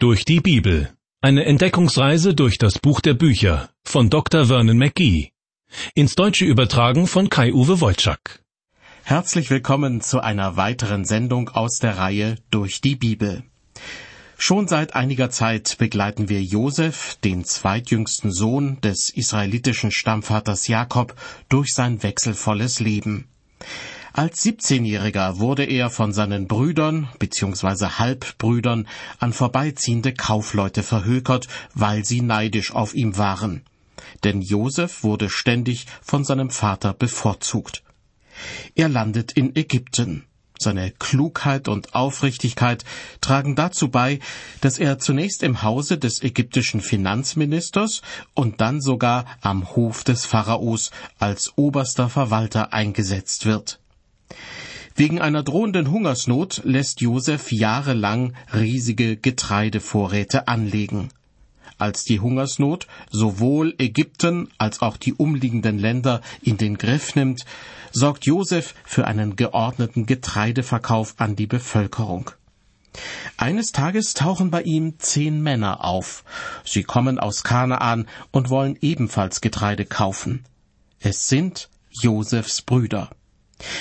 Durch die Bibel. Eine Entdeckungsreise durch das Buch der Bücher von Dr. Vernon McGee. Ins Deutsche übertragen von Kai-Uwe Wolczak. Herzlich willkommen zu einer weiteren Sendung aus der Reihe Durch die Bibel. Schon seit einiger Zeit begleiten wir Josef, den zweitjüngsten Sohn des israelitischen Stammvaters Jakob, durch sein wechselvolles Leben. Als 17-Jähriger wurde er von seinen Brüdern bzw. Halbbrüdern an vorbeiziehende Kaufleute verhökert, weil sie neidisch auf ihm waren. Denn Josef wurde ständig von seinem Vater bevorzugt. Er landet in Ägypten. Seine Klugheit und Aufrichtigkeit tragen dazu bei, dass er zunächst im Hause des ägyptischen Finanzministers und dann sogar am Hof des Pharaos als oberster Verwalter eingesetzt wird. Wegen einer drohenden Hungersnot lässt Josef jahrelang riesige Getreidevorräte anlegen. Als die Hungersnot sowohl Ägypten als auch die umliegenden Länder in den Griff nimmt, sorgt Josef für einen geordneten Getreideverkauf an die Bevölkerung. Eines Tages tauchen bei ihm zehn Männer auf. Sie kommen aus Kanaan und wollen ebenfalls Getreide kaufen. Es sind Josefs Brüder.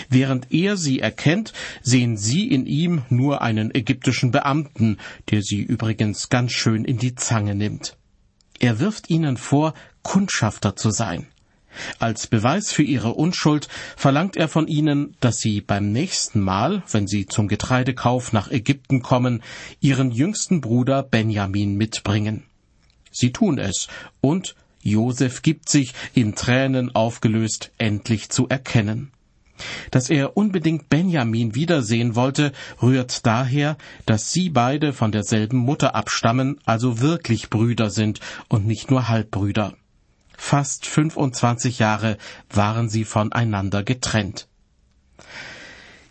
Während er sie erkennt, sehen sie in ihm nur einen ägyptischen Beamten, der sie übrigens ganz schön in die Zange nimmt. Er wirft ihnen vor, Kundschafter zu sein. Als Beweis für ihre Unschuld verlangt er von ihnen, dass sie beim nächsten Mal, wenn sie zum Getreidekauf nach Ägypten kommen, ihren jüngsten Bruder Benjamin mitbringen. Sie tun es, und Josef gibt sich, in Tränen aufgelöst, endlich zu erkennen. Dass er unbedingt Benjamin wiedersehen wollte, rührt daher, dass sie beide von derselben Mutter abstammen, also wirklich Brüder sind und nicht nur Halbbrüder. Fast 25 Jahre waren sie voneinander getrennt.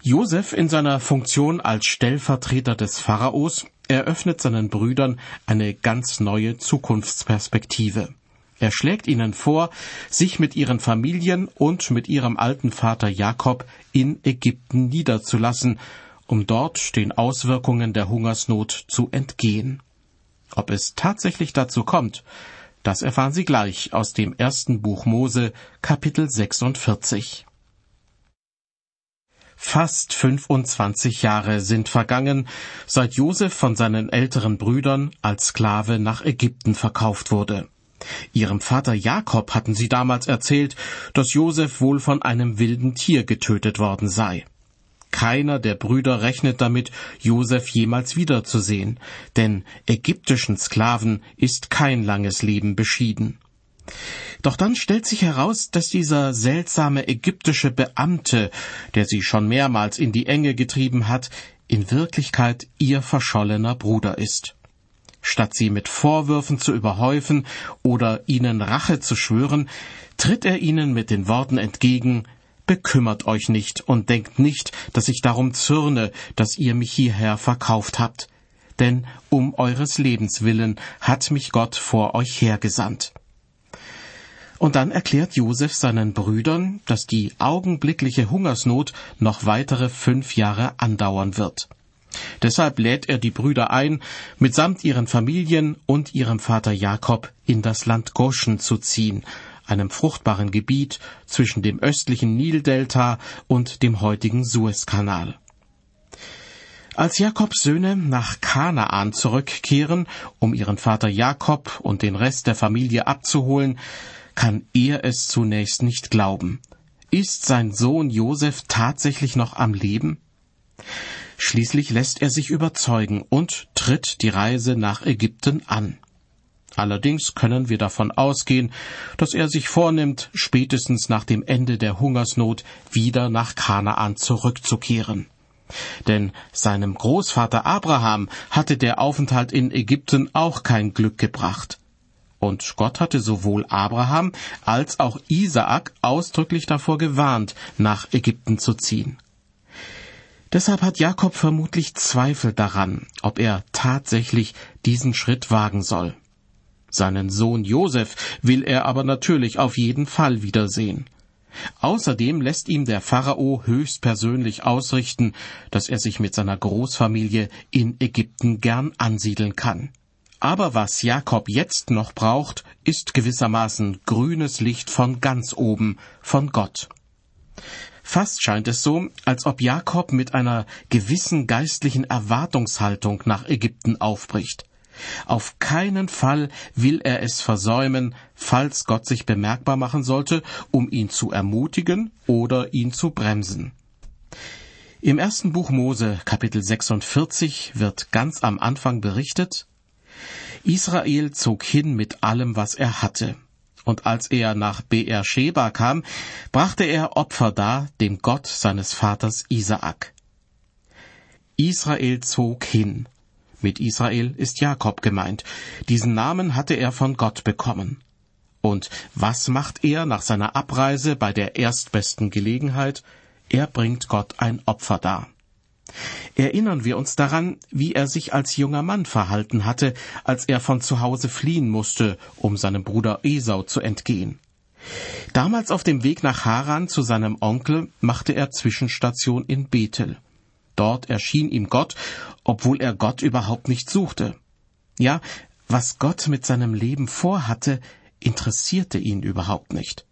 Josef in seiner Funktion als Stellvertreter des Pharaos eröffnet seinen Brüdern eine ganz neue Zukunftsperspektive. Er schlägt ihnen vor, sich mit ihren Familien und mit ihrem alten Vater Jakob in Ägypten niederzulassen, um dort den Auswirkungen der Hungersnot zu entgehen. Ob es tatsächlich dazu kommt, das erfahren Sie gleich aus dem ersten Buch Mose, Kapitel 46. Fast 25 Jahre sind vergangen, seit Josef von seinen älteren Brüdern als Sklave nach Ägypten verkauft wurde. Ihrem Vater Jakob hatten sie damals erzählt, dass Josef wohl von einem wilden Tier getötet worden sei. Keiner der Brüder rechnet damit, Josef jemals wiederzusehen, denn ägyptischen Sklaven ist kein langes Leben beschieden. Doch dann stellt sich heraus, dass dieser seltsame ägyptische Beamte, der sie schon mehrmals in die Enge getrieben hat, in Wirklichkeit ihr verschollener Bruder ist. Statt sie mit Vorwürfen zu überhäufen oder ihnen Rache zu schwören, tritt er ihnen mit den Worten entgegen Bekümmert euch nicht und denkt nicht, dass ich darum zürne, dass ihr mich hierher verkauft habt. Denn um eures Lebens willen hat mich Gott vor euch hergesandt. Und dann erklärt Josef seinen Brüdern, dass die augenblickliche Hungersnot noch weitere fünf Jahre andauern wird. Deshalb lädt er die Brüder ein, mitsamt ihren Familien und ihrem Vater Jakob in das Land Goshen zu ziehen, einem fruchtbaren Gebiet zwischen dem östlichen Nildelta und dem heutigen Suezkanal. Als Jakobs Söhne nach Kanaan zurückkehren, um ihren Vater Jakob und den Rest der Familie abzuholen, kann er es zunächst nicht glauben. Ist sein Sohn Josef tatsächlich noch am Leben? Schließlich lässt er sich überzeugen und tritt die Reise nach Ägypten an. Allerdings können wir davon ausgehen, dass er sich vornimmt, spätestens nach dem Ende der Hungersnot wieder nach Kanaan zurückzukehren. Denn seinem Großvater Abraham hatte der Aufenthalt in Ägypten auch kein Glück gebracht. Und Gott hatte sowohl Abraham als auch Isaak ausdrücklich davor gewarnt, nach Ägypten zu ziehen. Deshalb hat Jakob vermutlich Zweifel daran, ob er tatsächlich diesen Schritt wagen soll. Seinen Sohn Josef will er aber natürlich auf jeden Fall wiedersehen. Außerdem lässt ihm der Pharao höchstpersönlich ausrichten, dass er sich mit seiner Großfamilie in Ägypten gern ansiedeln kann. Aber was Jakob jetzt noch braucht, ist gewissermaßen grünes Licht von ganz oben, von Gott. Fast scheint es so, als ob Jakob mit einer gewissen geistlichen Erwartungshaltung nach Ägypten aufbricht. Auf keinen Fall will er es versäumen, falls Gott sich bemerkbar machen sollte, um ihn zu ermutigen oder ihn zu bremsen. Im ersten Buch Mose, Kapitel 46, wird ganz am Anfang berichtet, Israel zog hin mit allem, was er hatte. Und als er nach Beersheba kam, brachte er Opfer dar dem Gott seines Vaters Isaak. Israel zog hin. Mit Israel ist Jakob gemeint. Diesen Namen hatte er von Gott bekommen. Und was macht er nach seiner Abreise bei der erstbesten Gelegenheit? Er bringt Gott ein Opfer dar. Erinnern wir uns daran, wie er sich als junger Mann verhalten hatte, als er von zu Hause fliehen musste, um seinem Bruder Esau zu entgehen. Damals auf dem Weg nach Haran zu seinem Onkel machte er Zwischenstation in Bethel. Dort erschien ihm Gott, obwohl er Gott überhaupt nicht suchte. Ja, was Gott mit seinem Leben vorhatte, interessierte ihn überhaupt nicht.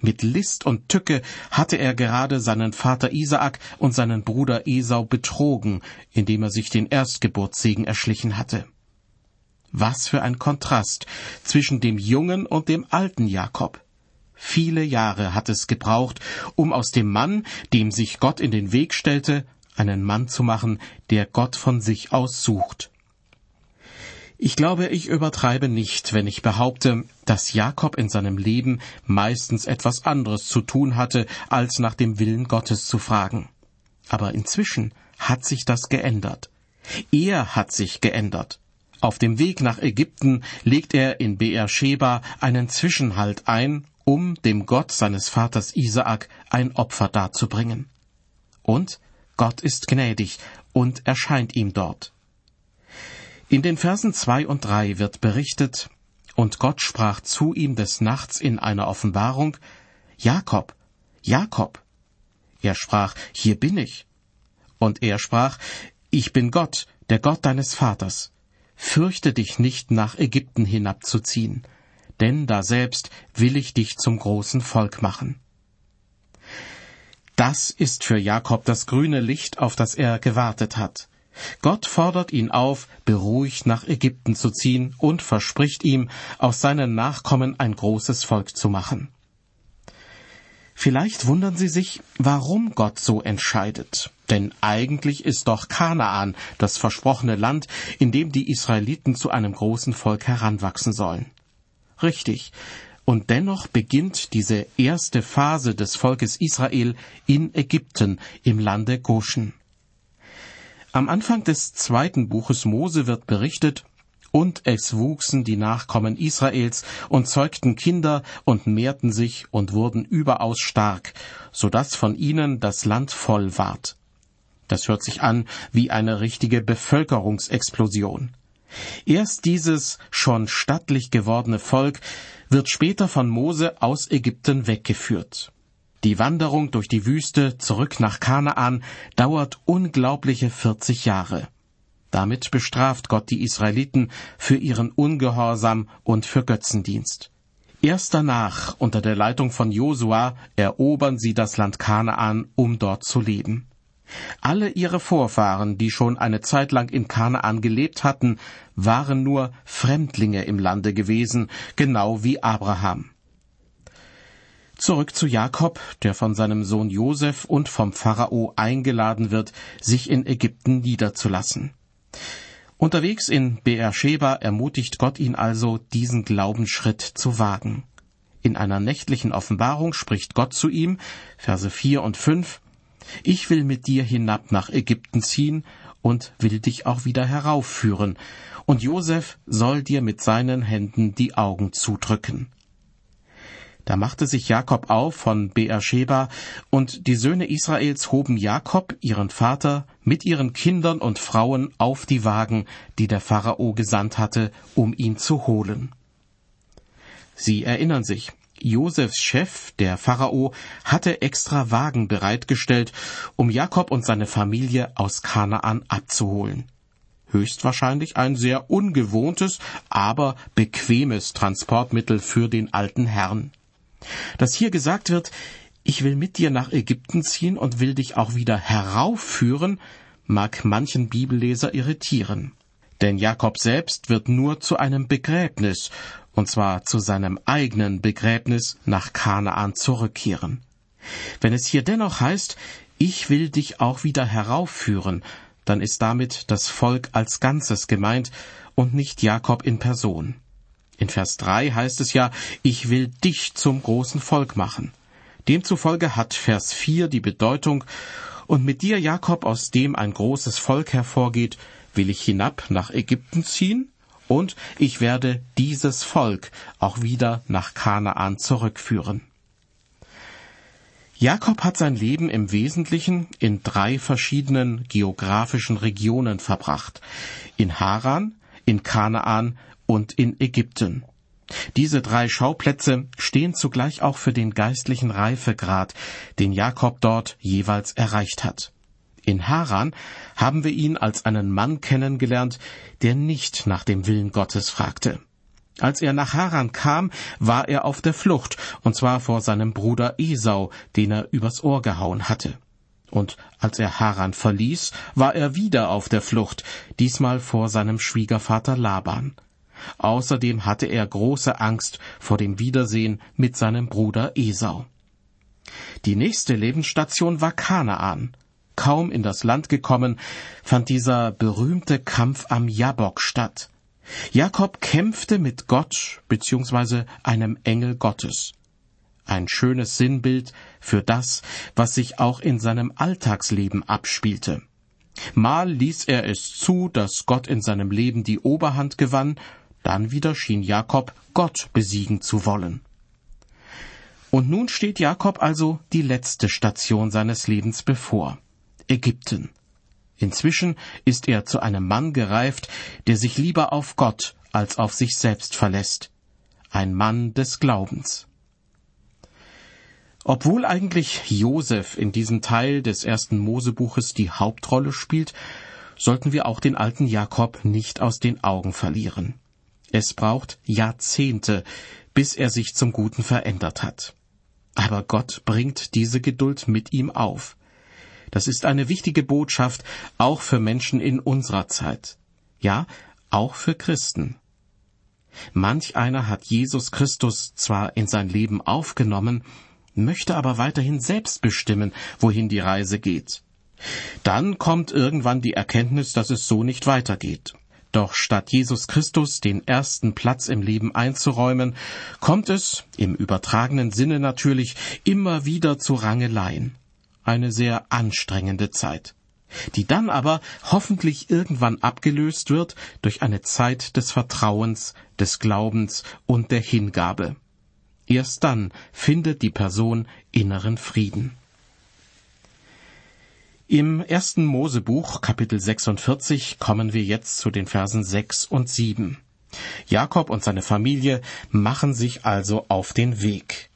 Mit List und Tücke hatte er gerade seinen Vater Isaak und seinen Bruder Esau betrogen, indem er sich den Erstgeburtssegen erschlichen hatte. Was für ein Kontrast zwischen dem jungen und dem alten Jakob. Viele Jahre hat es gebraucht, um aus dem Mann, dem sich Gott in den Weg stellte, einen Mann zu machen, der Gott von sich aus sucht. Ich glaube, ich übertreibe nicht, wenn ich behaupte, dass Jakob in seinem Leben meistens etwas anderes zu tun hatte, als nach dem Willen Gottes zu fragen. Aber inzwischen hat sich das geändert. Er hat sich geändert. Auf dem Weg nach Ägypten legt er in Beersheba einen Zwischenhalt ein, um dem Gott seines Vaters Isaak ein Opfer darzubringen. Und Gott ist gnädig und erscheint ihm dort. In den Versen zwei und drei wird berichtet, und Gott sprach zu ihm des Nachts in einer Offenbarung, Jakob, Jakob. Er sprach, Hier bin ich. Und er sprach, Ich bin Gott, der Gott deines Vaters. Fürchte dich nicht nach Ägypten hinabzuziehen, denn daselbst will ich dich zum großen Volk machen. Das ist für Jakob das grüne Licht, auf das er gewartet hat. Gott fordert ihn auf, beruhigt nach Ägypten zu ziehen und verspricht ihm, aus seinen Nachkommen ein großes Volk zu machen. Vielleicht wundern Sie sich, warum Gott so entscheidet. Denn eigentlich ist doch Kanaan das versprochene Land, in dem die Israeliten zu einem großen Volk heranwachsen sollen. Richtig. Und dennoch beginnt diese erste Phase des Volkes Israel in Ägypten im Lande Goshen. Am Anfang des zweiten Buches Mose wird berichtet, und es wuchsen die Nachkommen Israels und zeugten Kinder und mehrten sich und wurden überaus stark, so dass von ihnen das Land voll ward. Das hört sich an wie eine richtige Bevölkerungsexplosion. Erst dieses schon stattlich gewordene Volk wird später von Mose aus Ägypten weggeführt. Die Wanderung durch die Wüste zurück nach Kanaan dauert unglaubliche 40 Jahre. Damit bestraft Gott die Israeliten für ihren Ungehorsam und für Götzendienst. Erst danach, unter der Leitung von Josua, erobern sie das Land Kanaan, um dort zu leben. Alle ihre Vorfahren, die schon eine Zeit lang in Kanaan gelebt hatten, waren nur Fremdlinge im Lande gewesen, genau wie Abraham. Zurück zu Jakob, der von seinem Sohn Josef und vom Pharao eingeladen wird, sich in Ägypten niederzulassen. Unterwegs in Beersheba ermutigt Gott ihn also, diesen Glaubensschritt zu wagen. In einer nächtlichen Offenbarung spricht Gott zu ihm, Verse 4 und 5, Ich will mit dir hinab nach Ägypten ziehen und will dich auch wieder heraufführen, und Josef soll dir mit seinen Händen die Augen zudrücken. Da machte sich Jakob auf von Beersheba, und die Söhne Israels hoben Jakob, ihren Vater, mit ihren Kindern und Frauen auf die Wagen, die der Pharao gesandt hatte, um ihn zu holen. Sie erinnern sich, Josefs Chef, der Pharao, hatte extra Wagen bereitgestellt, um Jakob und seine Familie aus Kanaan abzuholen. Höchstwahrscheinlich ein sehr ungewohntes, aber bequemes Transportmittel für den alten Herrn. Dass hier gesagt wird, ich will mit dir nach Ägypten ziehen und will dich auch wieder heraufführen, mag manchen Bibelleser irritieren. Denn Jakob selbst wird nur zu einem Begräbnis, und zwar zu seinem eigenen Begräbnis nach Kanaan zurückkehren. Wenn es hier dennoch heißt, ich will dich auch wieder heraufführen, dann ist damit das Volk als Ganzes gemeint und nicht Jakob in Person. In Vers 3 heißt es ja, ich will dich zum großen Volk machen. Demzufolge hat Vers 4 die Bedeutung, und mit dir, Jakob, aus dem ein großes Volk hervorgeht, will ich hinab nach Ägypten ziehen, und ich werde dieses Volk auch wieder nach Kanaan zurückführen. Jakob hat sein Leben im Wesentlichen in drei verschiedenen geografischen Regionen verbracht. In Haran, in Kanaan und in Ägypten. Diese drei Schauplätze stehen zugleich auch für den geistlichen Reifegrad, den Jakob dort jeweils erreicht hat. In Haran haben wir ihn als einen Mann kennengelernt, der nicht nach dem Willen Gottes fragte. Als er nach Haran kam, war er auf der Flucht, und zwar vor seinem Bruder Esau, den er übers Ohr gehauen hatte. Und als er Haran verließ, war er wieder auf der Flucht, diesmal vor seinem Schwiegervater Laban. Außerdem hatte er große Angst vor dem Wiedersehen mit seinem Bruder Esau. Die nächste Lebensstation war Kanaan. Kaum in das Land gekommen, fand dieser berühmte Kampf am Jabok statt. Jakob kämpfte mit Gott bzw. einem Engel Gottes. Ein schönes Sinnbild für das, was sich auch in seinem Alltagsleben abspielte. Mal ließ er es zu, dass Gott in seinem Leben die Oberhand gewann, dann wieder schien Jakob Gott besiegen zu wollen. Und nun steht Jakob also die letzte Station seines Lebens bevor. Ägypten. Inzwischen ist er zu einem Mann gereift, der sich lieber auf Gott als auf sich selbst verlässt. Ein Mann des Glaubens. Obwohl eigentlich Josef in diesem Teil des ersten Mosebuches die Hauptrolle spielt, sollten wir auch den alten Jakob nicht aus den Augen verlieren. Es braucht Jahrzehnte, bis er sich zum Guten verändert hat. Aber Gott bringt diese Geduld mit ihm auf. Das ist eine wichtige Botschaft auch für Menschen in unserer Zeit. Ja, auch für Christen. Manch einer hat Jesus Christus zwar in sein Leben aufgenommen, möchte aber weiterhin selbst bestimmen, wohin die Reise geht. Dann kommt irgendwann die Erkenntnis, dass es so nicht weitergeht. Doch statt Jesus Christus den ersten Platz im Leben einzuräumen, kommt es, im übertragenen Sinne natürlich, immer wieder zu Rangeleien eine sehr anstrengende Zeit, die dann aber hoffentlich irgendwann abgelöst wird durch eine Zeit des Vertrauens, des Glaubens und der Hingabe. Erst dann findet die Person inneren Frieden. Im ersten Mosebuch, Kapitel 46, kommen wir jetzt zu den Versen 6 und 7. Jakob und seine Familie machen sich also auf den Weg.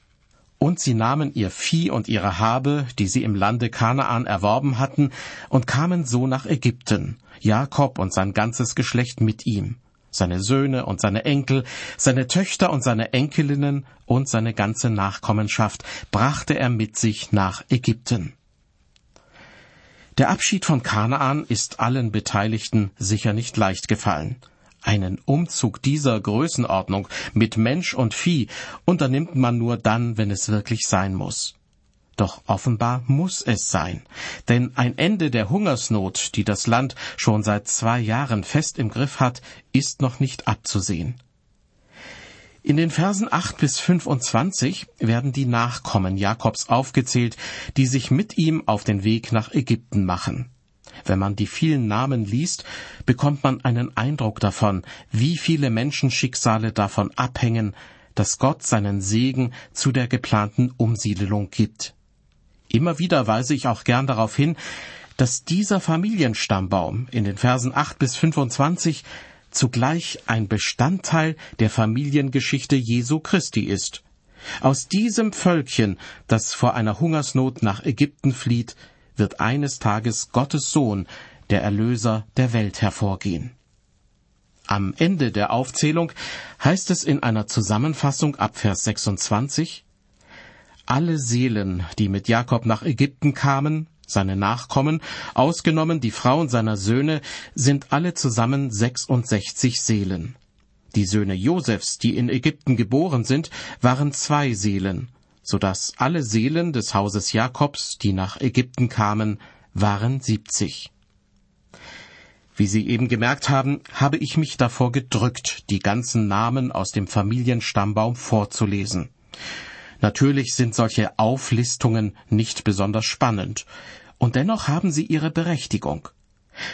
Und sie nahmen ihr Vieh und ihre Habe, die sie im Lande Kanaan erworben hatten, und kamen so nach Ägypten, Jakob und sein ganzes Geschlecht mit ihm, seine Söhne und seine Enkel, seine Töchter und seine Enkelinnen und seine ganze Nachkommenschaft brachte er mit sich nach Ägypten. Der Abschied von Kanaan ist allen Beteiligten sicher nicht leicht gefallen. Einen Umzug dieser Größenordnung mit Mensch und Vieh unternimmt man nur dann, wenn es wirklich sein muss. Doch offenbar muss es sein, denn ein Ende der Hungersnot, die das Land schon seit zwei Jahren fest im Griff hat, ist noch nicht abzusehen. In den Versen 8 bis 25 werden die Nachkommen Jakobs aufgezählt, die sich mit ihm auf den Weg nach Ägypten machen. Wenn man die vielen Namen liest, bekommt man einen Eindruck davon, wie viele Menschenschicksale davon abhängen, dass Gott seinen Segen zu der geplanten Umsiedelung gibt. Immer wieder weise ich auch gern darauf hin, dass dieser Familienstammbaum in den Versen 8 bis 25 zugleich ein Bestandteil der Familiengeschichte Jesu Christi ist. Aus diesem Völkchen, das vor einer Hungersnot nach Ägypten flieht, wird eines Tages Gottes Sohn, der Erlöser der Welt, hervorgehen. Am Ende der Aufzählung heißt es in einer Zusammenfassung ab Vers 26, Alle Seelen, die mit Jakob nach Ägypten kamen, seine Nachkommen, ausgenommen die Frauen seiner Söhne, sind alle zusammen 66 Seelen. Die Söhne Josefs, die in Ägypten geboren sind, waren zwei Seelen, so dass alle Seelen des Hauses Jakobs, die nach Ägypten kamen, waren siebzig. Wie Sie eben gemerkt haben, habe ich mich davor gedrückt, die ganzen Namen aus dem Familienstammbaum vorzulesen. Natürlich sind solche Auflistungen nicht besonders spannend, und dennoch haben sie ihre Berechtigung.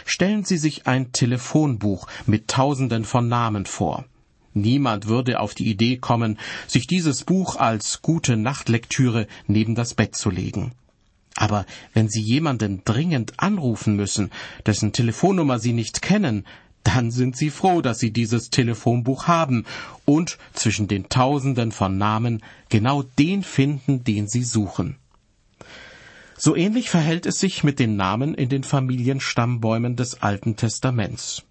Stellen Sie sich ein Telefonbuch mit Tausenden von Namen vor. Niemand würde auf die Idee kommen, sich dieses Buch als gute Nachtlektüre neben das Bett zu legen. Aber wenn Sie jemanden dringend anrufen müssen, dessen Telefonnummer Sie nicht kennen, dann sind Sie froh, dass Sie dieses Telefonbuch haben und zwischen den Tausenden von Namen genau den finden, den Sie suchen. So ähnlich verhält es sich mit den Namen in den Familienstammbäumen des Alten Testaments.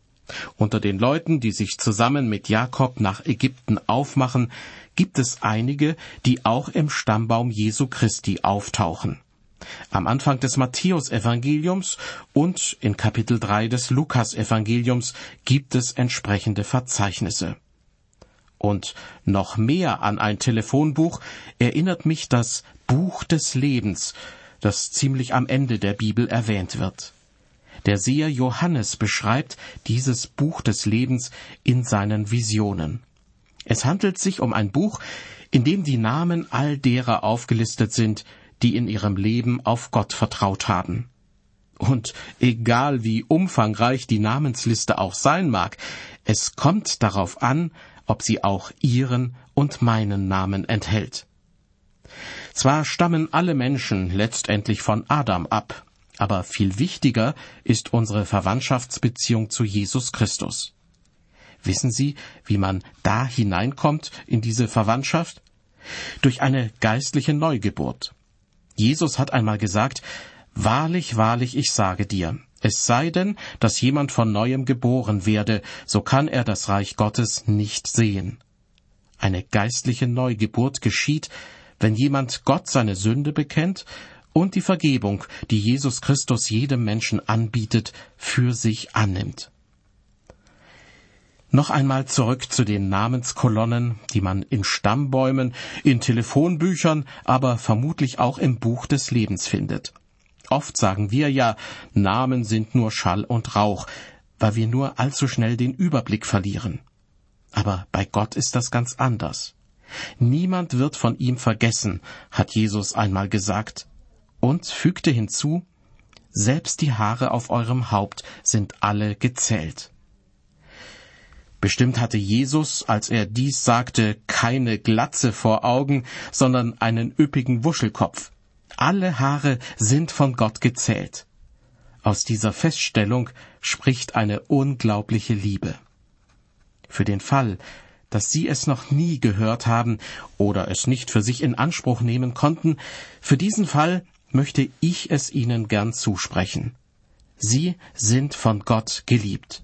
Unter den Leuten, die sich zusammen mit Jakob nach Ägypten aufmachen, gibt es einige, die auch im Stammbaum Jesu Christi auftauchen. Am Anfang des Matthäusevangeliums und in Kapitel 3 des Lukasevangeliums gibt es entsprechende Verzeichnisse. Und noch mehr an ein Telefonbuch erinnert mich das Buch des Lebens, das ziemlich am Ende der Bibel erwähnt wird. Der Seher Johannes beschreibt dieses Buch des Lebens in seinen Visionen. Es handelt sich um ein Buch, in dem die Namen all derer aufgelistet sind, die in ihrem Leben auf Gott vertraut haben. Und egal wie umfangreich die Namensliste auch sein mag, es kommt darauf an, ob sie auch Ihren und meinen Namen enthält. Zwar stammen alle Menschen letztendlich von Adam ab, aber viel wichtiger ist unsere Verwandtschaftsbeziehung zu Jesus Christus. Wissen Sie, wie man da hineinkommt in diese Verwandtschaft? Durch eine geistliche Neugeburt. Jesus hat einmal gesagt, Wahrlich, wahrlich, ich sage dir, es sei denn, dass jemand von neuem geboren werde, so kann er das Reich Gottes nicht sehen. Eine geistliche Neugeburt geschieht, wenn jemand Gott seine Sünde bekennt und die Vergebung, die Jesus Christus jedem Menschen anbietet, für sich annimmt. Noch einmal zurück zu den Namenskolonnen, die man in Stammbäumen, in Telefonbüchern, aber vermutlich auch im Buch des Lebens findet. Oft sagen wir ja, Namen sind nur Schall und Rauch, weil wir nur allzu schnell den Überblick verlieren. Aber bei Gott ist das ganz anders. Niemand wird von ihm vergessen, hat Jesus einmal gesagt, und fügte hinzu, selbst die Haare auf eurem Haupt sind alle gezählt. Bestimmt hatte Jesus, als er dies sagte, keine Glatze vor Augen, sondern einen üppigen Wuschelkopf. Alle Haare sind von Gott gezählt. Aus dieser Feststellung spricht eine unglaubliche Liebe. Für den Fall, dass Sie es noch nie gehört haben oder es nicht für sich in Anspruch nehmen konnten, für diesen Fall möchte ich es Ihnen gern zusprechen. Sie sind von Gott geliebt.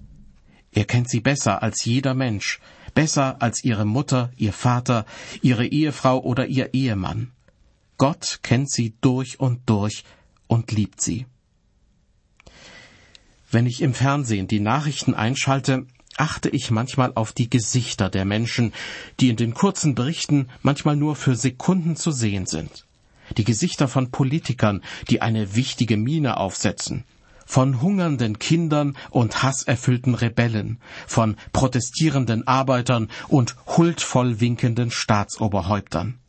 Er kennt Sie besser als jeder Mensch, besser als Ihre Mutter, Ihr Vater, Ihre Ehefrau oder Ihr Ehemann. Gott kennt Sie durch und durch und liebt Sie. Wenn ich im Fernsehen die Nachrichten einschalte, achte ich manchmal auf die Gesichter der Menschen, die in den kurzen Berichten manchmal nur für Sekunden zu sehen sind. Die Gesichter von Politikern, die eine wichtige Miene aufsetzen, von hungernden Kindern und hasserfüllten Rebellen, von protestierenden Arbeitern und huldvoll winkenden Staatsoberhäuptern.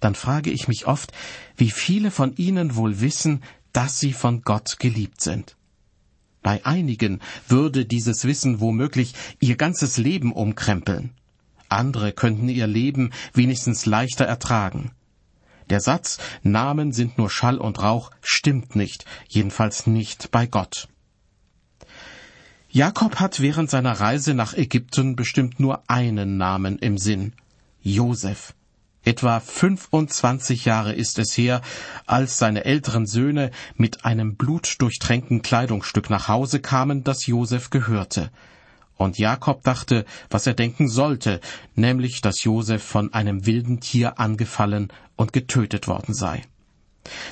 Dann frage ich mich oft, wie viele von ihnen wohl wissen, dass sie von Gott geliebt sind. Bei einigen würde dieses Wissen womöglich ihr ganzes Leben umkrempeln. Andere könnten ihr Leben wenigstens leichter ertragen. Der Satz Namen sind nur Schall und Rauch stimmt nicht, jedenfalls nicht bei Gott. Jakob hat während seiner Reise nach Ägypten bestimmt nur einen Namen im Sinn Josef. Etwa 25 Jahre ist es her, als seine älteren Söhne mit einem blutdurchtränkten Kleidungsstück nach Hause kamen, das Josef gehörte. Und Jakob dachte, was er denken sollte, nämlich, dass Josef von einem wilden Tier angefallen und getötet worden sei.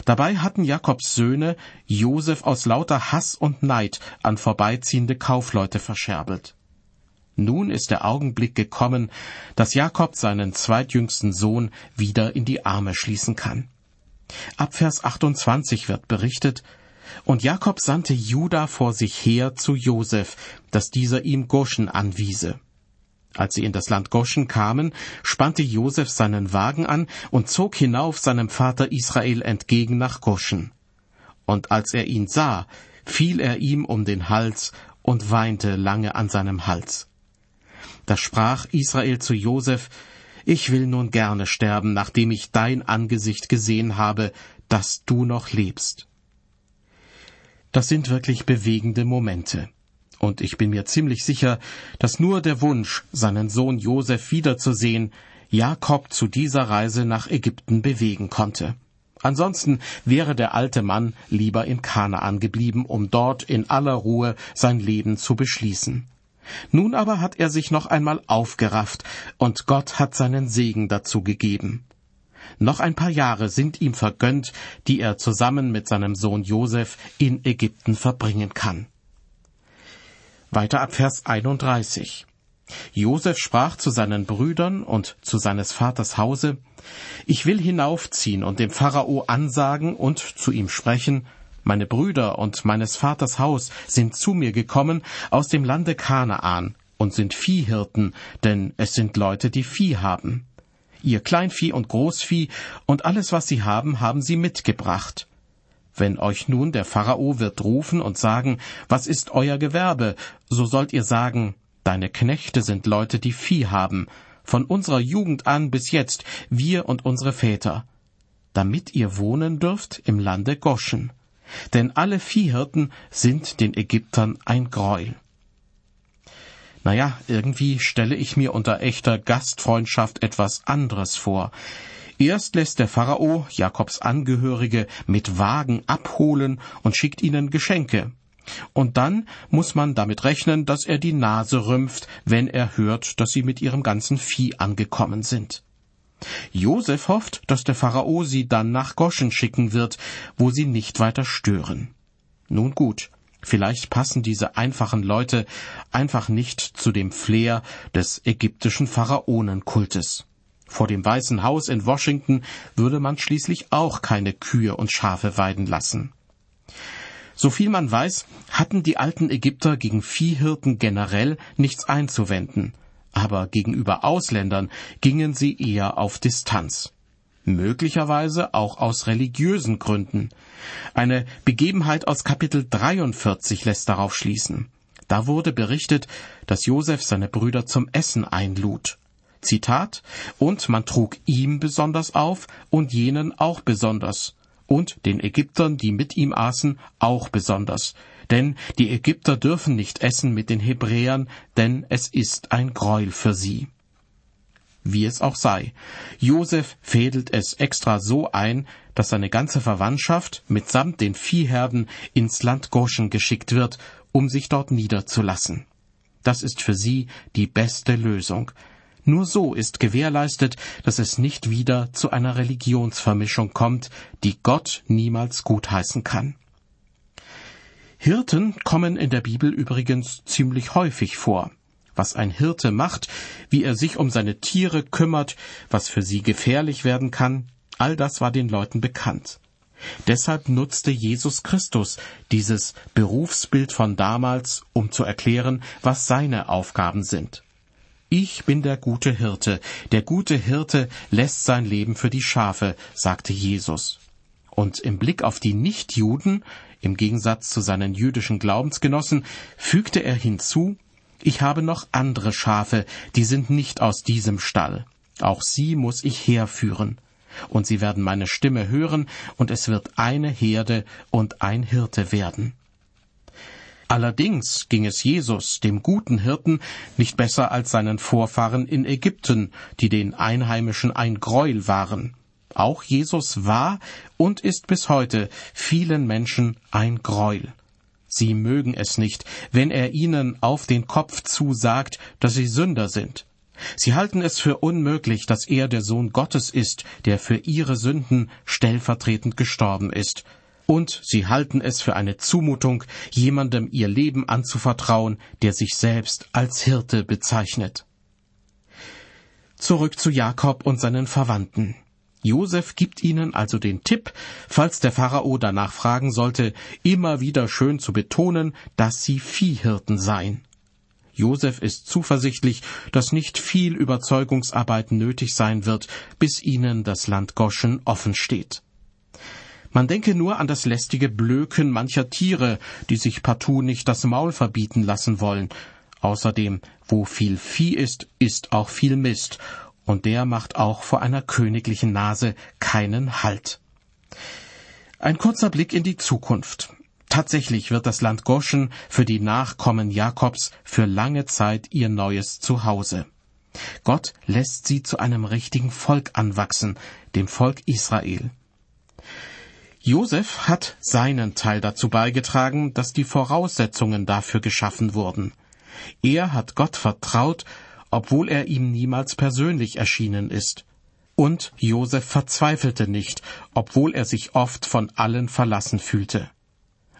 Dabei hatten Jakobs Söhne Josef aus lauter Hass und Neid an vorbeiziehende Kaufleute verscherbelt. Nun ist der Augenblick gekommen, dass Jakob seinen zweitjüngsten Sohn wieder in die Arme schließen kann. Ab Vers 28 wird berichtet, und Jakob sandte Juda vor sich her zu Josef, dass dieser ihm Goschen anwiese. Als sie in das Land Goschen kamen, spannte Josef seinen Wagen an und zog hinauf seinem Vater Israel entgegen nach Goschen. Und als er ihn sah, fiel er ihm um den Hals und weinte lange an seinem Hals. Da sprach Israel zu Josef, Ich will nun gerne sterben, nachdem ich dein Angesicht gesehen habe, dass du noch lebst. Das sind wirklich bewegende Momente. Und ich bin mir ziemlich sicher, dass nur der Wunsch, seinen Sohn Josef wiederzusehen, Jakob zu dieser Reise nach Ägypten bewegen konnte. Ansonsten wäre der alte Mann lieber in Kanaan geblieben, um dort in aller Ruhe sein Leben zu beschließen. Nun aber hat er sich noch einmal aufgerafft, und Gott hat seinen Segen dazu gegeben. Noch ein paar Jahre sind ihm vergönnt, die er zusammen mit seinem Sohn Josef in Ägypten verbringen kann. Weiter ab Vers 31. Josef sprach zu seinen Brüdern und zu seines Vaters Hause, Ich will hinaufziehen und dem Pharao ansagen und zu ihm sprechen, meine Brüder und meines Vaters Haus sind zu mir gekommen aus dem Lande Kanaan und sind Viehhirten, denn es sind Leute, die Vieh haben. Ihr Kleinvieh und Großvieh und alles, was sie haben, haben sie mitgebracht. Wenn euch nun der Pharao wird rufen und sagen, was ist euer Gewerbe, so sollt ihr sagen, deine Knechte sind Leute, die Vieh haben, von unserer Jugend an bis jetzt, wir und unsere Väter, damit ihr wohnen dürft im Lande Goschen denn alle Viehhirten sind den Ägyptern ein Greuel. Naja, irgendwie stelle ich mir unter echter Gastfreundschaft etwas anderes vor. Erst lässt der Pharao Jakobs Angehörige mit Wagen abholen und schickt ihnen Geschenke. Und dann muss man damit rechnen, dass er die Nase rümpft, wenn er hört, dass sie mit ihrem ganzen Vieh angekommen sind. Josef hofft, dass der Pharao sie dann nach Goschen schicken wird, wo sie nicht weiter stören. Nun gut, vielleicht passen diese einfachen Leute einfach nicht zu dem Flair des ägyptischen Pharaonenkultes. Vor dem Weißen Haus in Washington würde man schließlich auch keine Kühe und Schafe weiden lassen. Soviel man weiß, hatten die alten Ägypter gegen Viehhirten generell nichts einzuwenden, aber gegenüber Ausländern gingen sie eher auf Distanz. Möglicherweise auch aus religiösen Gründen. Eine Begebenheit aus Kapitel 43 lässt darauf schließen. Da wurde berichtet, dass Josef seine Brüder zum Essen einlud. Zitat, und man trug ihm besonders auf und jenen auch besonders, und den Ägyptern, die mit ihm aßen, auch besonders, denn die Ägypter dürfen nicht essen mit den Hebräern, denn es ist ein Greuel für sie. Wie es auch sei, Josef fädelt es extra so ein, dass seine ganze Verwandtschaft mitsamt den Viehherden ins Land Goshen geschickt wird, um sich dort niederzulassen. Das ist für sie die beste Lösung. Nur so ist gewährleistet, dass es nicht wieder zu einer Religionsvermischung kommt, die Gott niemals gutheißen kann. Hirten kommen in der Bibel übrigens ziemlich häufig vor. Was ein Hirte macht, wie er sich um seine Tiere kümmert, was für sie gefährlich werden kann, all das war den Leuten bekannt. Deshalb nutzte Jesus Christus dieses Berufsbild von damals, um zu erklären, was seine Aufgaben sind. Ich bin der gute Hirte. Der gute Hirte lässt sein Leben für die Schafe, sagte Jesus. Und im Blick auf die Nichtjuden im Gegensatz zu seinen jüdischen Glaubensgenossen fügte er hinzu, ich habe noch andere Schafe, die sind nicht aus diesem Stall. Auch sie muss ich herführen. Und sie werden meine Stimme hören, und es wird eine Herde und ein Hirte werden. Allerdings ging es Jesus, dem guten Hirten, nicht besser als seinen Vorfahren in Ägypten, die den Einheimischen ein Greuel waren. Auch Jesus war und ist bis heute vielen Menschen ein Greuel. Sie mögen es nicht, wenn er ihnen auf den Kopf zusagt, dass sie Sünder sind. Sie halten es für unmöglich, dass er der Sohn Gottes ist, der für ihre Sünden stellvertretend gestorben ist. Und sie halten es für eine Zumutung, jemandem ihr Leben anzuvertrauen, der sich selbst als Hirte bezeichnet. Zurück zu Jakob und seinen Verwandten. Josef gibt ihnen also den Tipp, falls der Pharao danach fragen sollte, immer wieder schön zu betonen, dass sie Viehhirten seien. Josef ist zuversichtlich, dass nicht viel Überzeugungsarbeit nötig sein wird, bis ihnen das Land Goschen offen steht. Man denke nur an das lästige Blöken mancher Tiere, die sich partout nicht das Maul verbieten lassen wollen. Außerdem, wo viel Vieh ist, ist auch viel Mist, und der macht auch vor einer königlichen Nase keinen Halt. Ein kurzer Blick in die Zukunft. Tatsächlich wird das Land Goschen für die Nachkommen Jakobs für lange Zeit ihr neues Zuhause. Gott lässt sie zu einem richtigen Volk anwachsen, dem Volk Israel. Josef hat seinen Teil dazu beigetragen, dass die Voraussetzungen dafür geschaffen wurden. Er hat Gott vertraut obwohl er ihm niemals persönlich erschienen ist. Und Josef verzweifelte nicht, obwohl er sich oft von allen verlassen fühlte.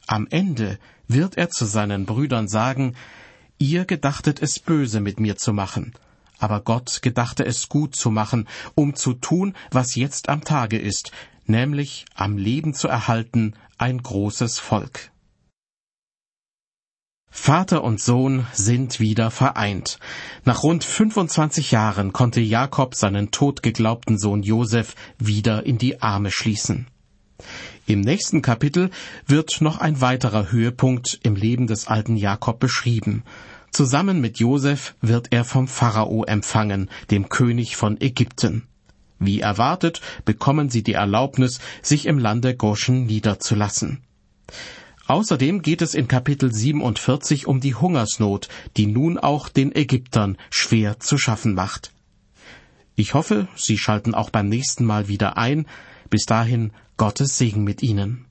Am Ende wird er zu seinen Brüdern sagen, Ihr gedachtet es böse mit mir zu machen, aber Gott gedachte es gut zu machen, um zu tun, was jetzt am Tage ist, nämlich am Leben zu erhalten ein großes Volk. Vater und Sohn sind wieder vereint. Nach rund 25 Jahren konnte Jakob seinen totgeglaubten Sohn Josef wieder in die Arme schließen. Im nächsten Kapitel wird noch ein weiterer Höhepunkt im Leben des alten Jakob beschrieben. Zusammen mit Josef wird er vom Pharao empfangen, dem König von Ägypten. Wie erwartet, bekommen sie die Erlaubnis, sich im Lande Goshen niederzulassen. Außerdem geht es in Kapitel 47 um die Hungersnot, die nun auch den Ägyptern schwer zu schaffen macht. Ich hoffe, Sie schalten auch beim nächsten Mal wieder ein. Bis dahin Gottes Segen mit Ihnen.